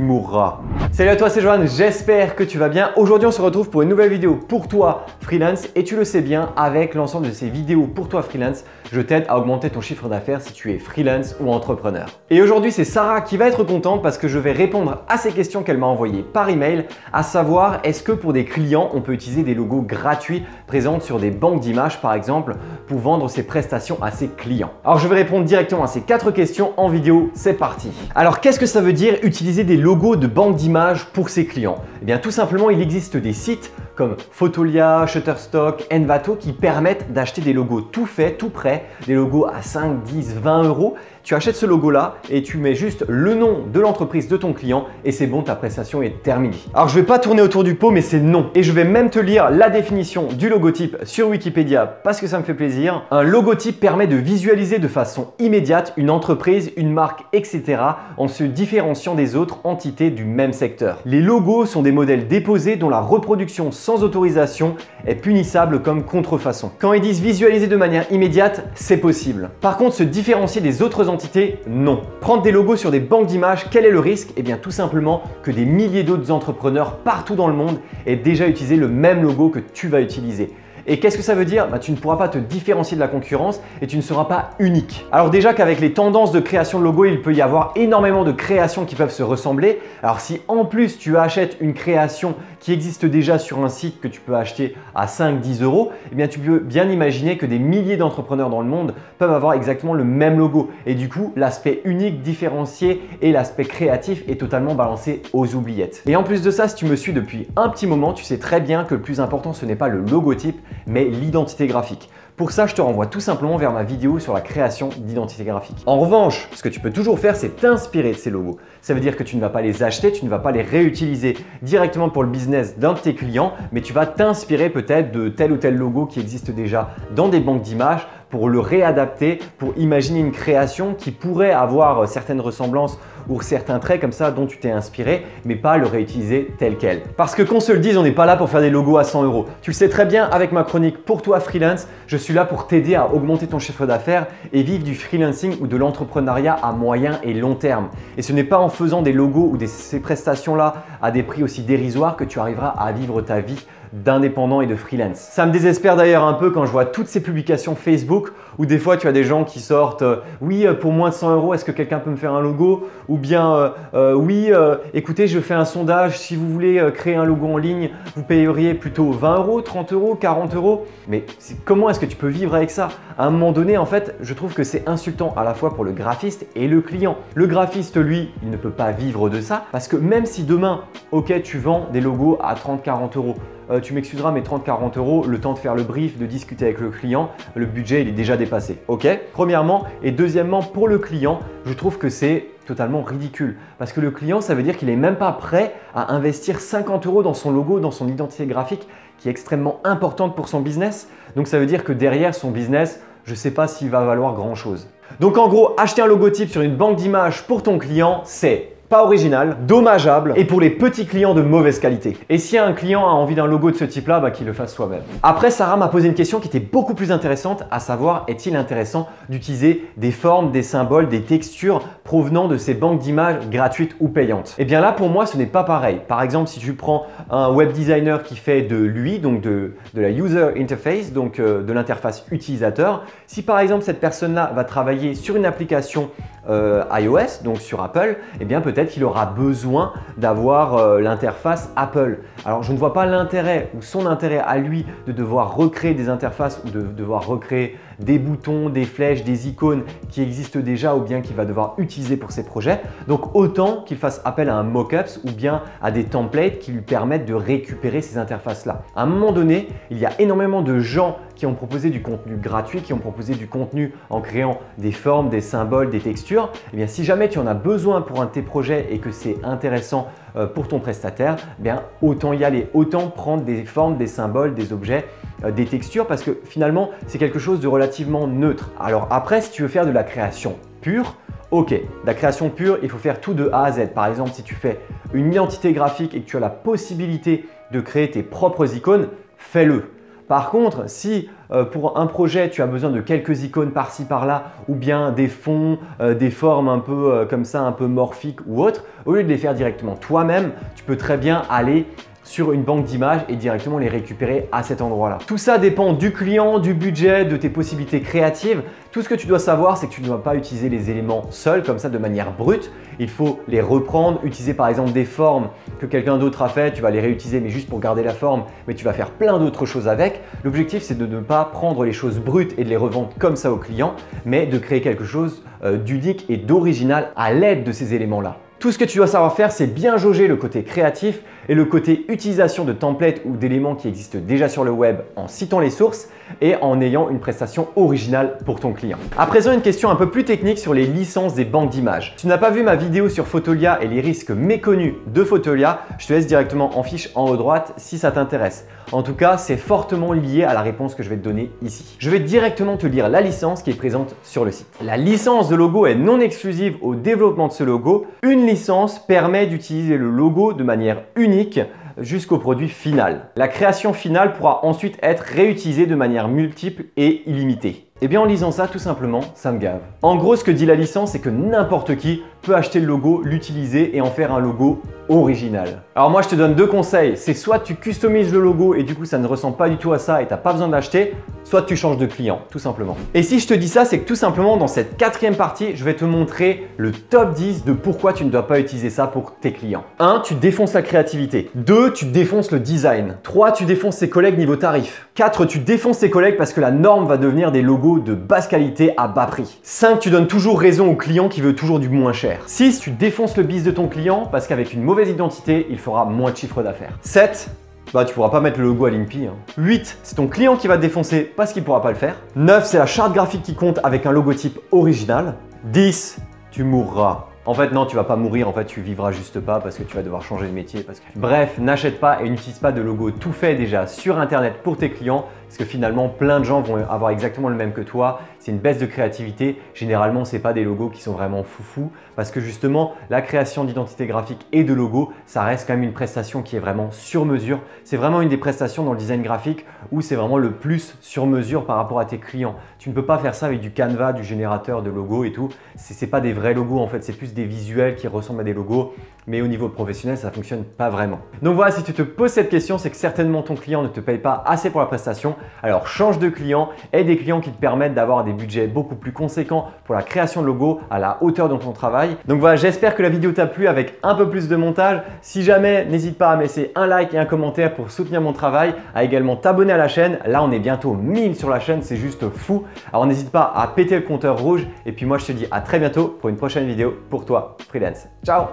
mourras. Salut à toi, c'est Johan, j'espère que tu vas bien. Aujourd'hui, on se retrouve pour une nouvelle vidéo pour toi freelance et tu le sais bien, avec l'ensemble de ces vidéos pour toi freelance, je t'aide à augmenter ton chiffre d'affaires si tu es freelance ou entrepreneur. Et aujourd'hui, c'est Sarah qui va être contente parce que je vais répondre à ces questions qu'elle m'a envoyées par email, à savoir est-ce que pour des clients, on peut utiliser des logos gratuits présents sur des banques d'images par exemple pour vendre ses prestations à ses clients? Alors, je vais répondre directement à ces quatre questions en vidéo, c'est parti. Alors, qu'est-ce que ça veut dire utiliser des logos de banque d'images pour ses clients. Eh bien tout simplement, il existe des sites comme Photolia, Shutterstock, Envato qui permettent d'acheter des logos tout faits, tout prêts, des logos à 5, 10, 20 euros tu achètes ce logo-là et tu mets juste le nom de l'entreprise de ton client et c'est bon, ta prestation est terminée. Alors je vais pas tourner autour du pot, mais c'est non. Et je vais même te lire la définition du logotype sur Wikipédia parce que ça me fait plaisir. Un logotype permet de visualiser de façon immédiate une entreprise, une marque, etc. en se différenciant des autres entités du même secteur. Les logos sont des modèles déposés dont la reproduction sans autorisation est punissable comme contrefaçon. Quand ils disent visualiser de manière immédiate, c'est possible. Par contre, se différencier des autres non. Prendre des logos sur des banques d'images, quel est le risque? Eh bien tout simplement que des milliers d'autres entrepreneurs partout dans le monde aient déjà utilisé le même logo que tu vas utiliser. Et qu'est-ce que ça veut dire bah, Tu ne pourras pas te différencier de la concurrence et tu ne seras pas unique. Alors déjà qu'avec les tendances de création de logo, il peut y avoir énormément de créations qui peuvent se ressembler. Alors si en plus tu achètes une création qui existe déjà sur un site que tu peux acheter à 5-10 euros, eh bien tu peux bien imaginer que des milliers d'entrepreneurs dans le monde peuvent avoir exactement le même logo. Et du coup, l'aspect unique, différencié et l'aspect créatif est totalement balancé aux oubliettes. Et en plus de ça, si tu me suis depuis un petit moment, tu sais très bien que le plus important, ce n'est pas le logotype, mais l'identité graphique. Pour ça, je te renvoie tout simplement vers ma vidéo sur la création d'identité graphique. En revanche, ce que tu peux toujours faire, c'est t'inspirer de ces logos. Ça veut dire que tu ne vas pas les acheter, tu ne vas pas les réutiliser directement pour le business d'un de tes clients, mais tu vas t'inspirer peut-être de tel ou tel logo qui existe déjà dans des banques d'images pour le réadapter, pour imaginer une création qui pourrait avoir certaines ressemblances ou certains traits comme ça dont tu t'es inspiré, mais pas le réutiliser tel quel. Parce que qu'on se le dise, on n'est pas là pour faire des logos à 100 euros. Tu le sais très bien avec ma chronique pour toi freelance, je suis là pour t'aider à augmenter ton chiffre d'affaires et vivre du freelancing ou de l'entrepreneuriat à moyen et long terme. Et ce n'est pas en faisant des logos ou ces prestations-là à des prix aussi dérisoires que tu arriveras à vivre ta vie d'indépendant et de freelance. Ça me désespère d'ailleurs un peu quand je vois toutes ces publications Facebook où des fois tu as des gens qui sortent euh, oui euh, pour moins de 100 euros est-ce que quelqu'un peut me faire un logo? Bien euh, oui écoutez je fais un sondage si vous voulez créer un logo en ligne vous payeriez plutôt 20 euros, 30 euros, 40 euros mais comment est-ce que tu peux vivre avec ça? À un moment donné en fait je trouve que c'est insultant à la fois pour le graphiste et le client. Le graphiste lui il ne peut pas vivre de ça parce que même si demain ok tu vends des logos à 30-40 euros euh, tu m'excuseras, mais 30-40 euros, le temps de faire le brief, de discuter avec le client, le budget il est déjà dépassé. Ok? Premièrement. Et deuxièmement, pour le client, je trouve que c'est totalement ridicule. Parce que le client, ça veut dire qu'il n'est même pas prêt à investir 50 euros dans son logo, dans son identité graphique, qui est extrêmement importante pour son business. Donc ça veut dire que derrière son business, je ne sais pas s'il va valoir grand chose. Donc en gros, acheter un logotype sur une banque d'images pour ton client, c'est pas original, dommageable et pour les petits clients de mauvaise qualité. Et si un client a envie d'un logo de ce type-là, bah, qu'il le fasse soi-même. Après, Sarah m'a posé une question qui était beaucoup plus intéressante, à savoir est-il intéressant d'utiliser des formes, des symboles, des textures provenant de ces banques d'images gratuites ou payantes? Et eh bien là, pour moi, ce n'est pas pareil. Par exemple, si tu prends un web designer qui fait de lui, donc de, la user interface, donc euh, de l'interface utilisateur, si par exemple cette personne-là va travailler sur une application euh, iOS, donc sur Apple, eh bien peut-être qu'il aura besoin d'avoir euh, l'interface Apple. Alors je ne vois pas l'intérêt ou son intérêt à lui de devoir recréer des interfaces ou de devoir recréer des boutons, des flèches, des icônes qui existent déjà ou bien qu'il va devoir utiliser pour ses projets. Donc autant qu'il fasse appel à un mockups ou bien à des templates qui lui permettent de récupérer ces interfaces-là. À un moment donné, il y a énormément de gens qui ont proposé du contenu gratuit, qui ont proposé du contenu en créant des formes, des symboles, des textures. Eh bien si jamais tu en as besoin pour un de tes projets et que c'est intéressant euh, pour ton prestataire, eh bien autant y aller, autant prendre des formes, des symboles, des objets euh, des textures parce que finalement c'est quelque chose de relativement neutre. Alors après si tu veux faire de la création pure, ok, la création pure il faut faire tout de A à Z. Par exemple si tu fais une identité graphique et que tu as la possibilité de créer tes propres icônes, fais-le. Par contre, si euh, pour un projet tu as besoin de quelques icônes par-ci par-là ou bien des fonds, euh, des formes un peu euh, comme ça, un peu morphiques ou autres, au lieu de les faire directement toi-même, tu peux très bien aller sur une banque d'images et directement les récupérer à cet endroit-là. Tout ça dépend du client, du budget, de tes possibilités créatives. Tout ce que tu dois savoir, c'est que tu ne dois pas utiliser les éléments seuls, comme ça, de manière brute. Il faut les reprendre, utiliser par exemple des formes que quelqu'un d'autre a fait, tu vas les réutiliser mais juste pour garder la forme, mais tu vas faire plein d'autres choses avec. L'objectif, c'est de ne pas prendre les choses brutes et de les revendre comme ça au client, mais de créer quelque chose euh, d'unique et d'original à l'aide de ces éléments-là. Tout ce que tu dois savoir faire, c'est bien jauger le côté créatif et le côté utilisation de templates ou d'éléments qui existent déjà sur le web en citant les sources et en ayant une prestation originale pour ton client. À présent, une question un peu plus technique sur les licences des banques d'images. Tu n'as pas vu ma vidéo sur Photolia et les risques méconnus de Photolia, je te laisse directement en fiche en haut à droite si ça t'intéresse. En tout cas, c'est fortement lié à la réponse que je vais te donner ici. Je vais directement te lire la licence qui est présente sur le site. La licence de logo est non exclusive au développement de ce logo. Une licence permet d'utiliser le logo de manière unique jusqu'au produit final. La création finale pourra ensuite être réutilisée de manière multiple et illimitée. Eh bien en lisant ça, tout simplement, ça me gave. En gros, ce que dit la licence, c'est que n'importe qui peut acheter le logo, l'utiliser et en faire un logo original. Alors moi, je te donne deux conseils. C'est soit tu customises le logo et du coup, ça ne ressemble pas du tout à ça et tu n'as pas besoin d'acheter, soit tu changes de client, tout simplement. Et si je te dis ça, c'est que tout simplement, dans cette quatrième partie, je vais te montrer le top 10 de pourquoi tu ne dois pas utiliser ça pour tes clients. 1. Tu défonces la créativité. 2. Tu défonces le design. 3. Tu défonces ses collègues niveau tarif. 4. Tu défonces ses collègues parce que la norme va devenir des logos de basse qualité à bas prix. 5. Tu donnes toujours raison au client qui veut toujours du moins cher. 6. Tu défonces le bis de ton client parce qu'avec une mauvaise identité, il fera moins de chiffre d'affaires. 7. Bah, tu pourras pas mettre le logo à l'INPI. 8, hein. c'est ton client qui va te défoncer parce qu'il pourra pas le faire. 9, c'est la charte graphique qui compte avec un logotype original. 10, tu mourras. En fait, non, tu vas pas mourir, en fait, tu vivras juste pas parce que tu vas devoir changer de métier. Bref, n'achète pas et n'utilise pas de logo tout fait déjà sur Internet pour tes clients parce que finalement, plein de gens vont avoir exactement le même que toi. C'est une baisse de créativité. Généralement, ce pas des logos qui sont vraiment foufou parce que justement, la création d'identité graphique et de logo, ça reste quand même une prestation qui est vraiment sur mesure. C'est vraiment une des prestations dans le design graphique où c'est vraiment le plus sur mesure par rapport à tes clients. Tu ne peux pas faire ça avec du Canva, du générateur de logos et tout. Ce n'est pas des vrais logos en fait, c'est plus des visuels qui ressemblent à des logos, mais au niveau professionnel, ça fonctionne pas vraiment. Donc voilà, si tu te poses cette question, c'est que certainement ton client ne te paye pas assez pour la prestation. Alors change de client et des clients qui te permettent d'avoir des budgets beaucoup plus conséquents pour la création de logos à la hauteur de ton travail. Donc voilà, j'espère que la vidéo t'a plu avec un peu plus de montage. Si jamais, n'hésite pas à me laisser un like et un commentaire pour soutenir mon travail, à également t'abonner à la chaîne. Là, on est bientôt 1000 sur la chaîne, c'est juste fou. Alors n'hésite pas à péter le compteur rouge et puis moi je te dis à très bientôt pour une prochaine vidéo pour toi freelance. Ciao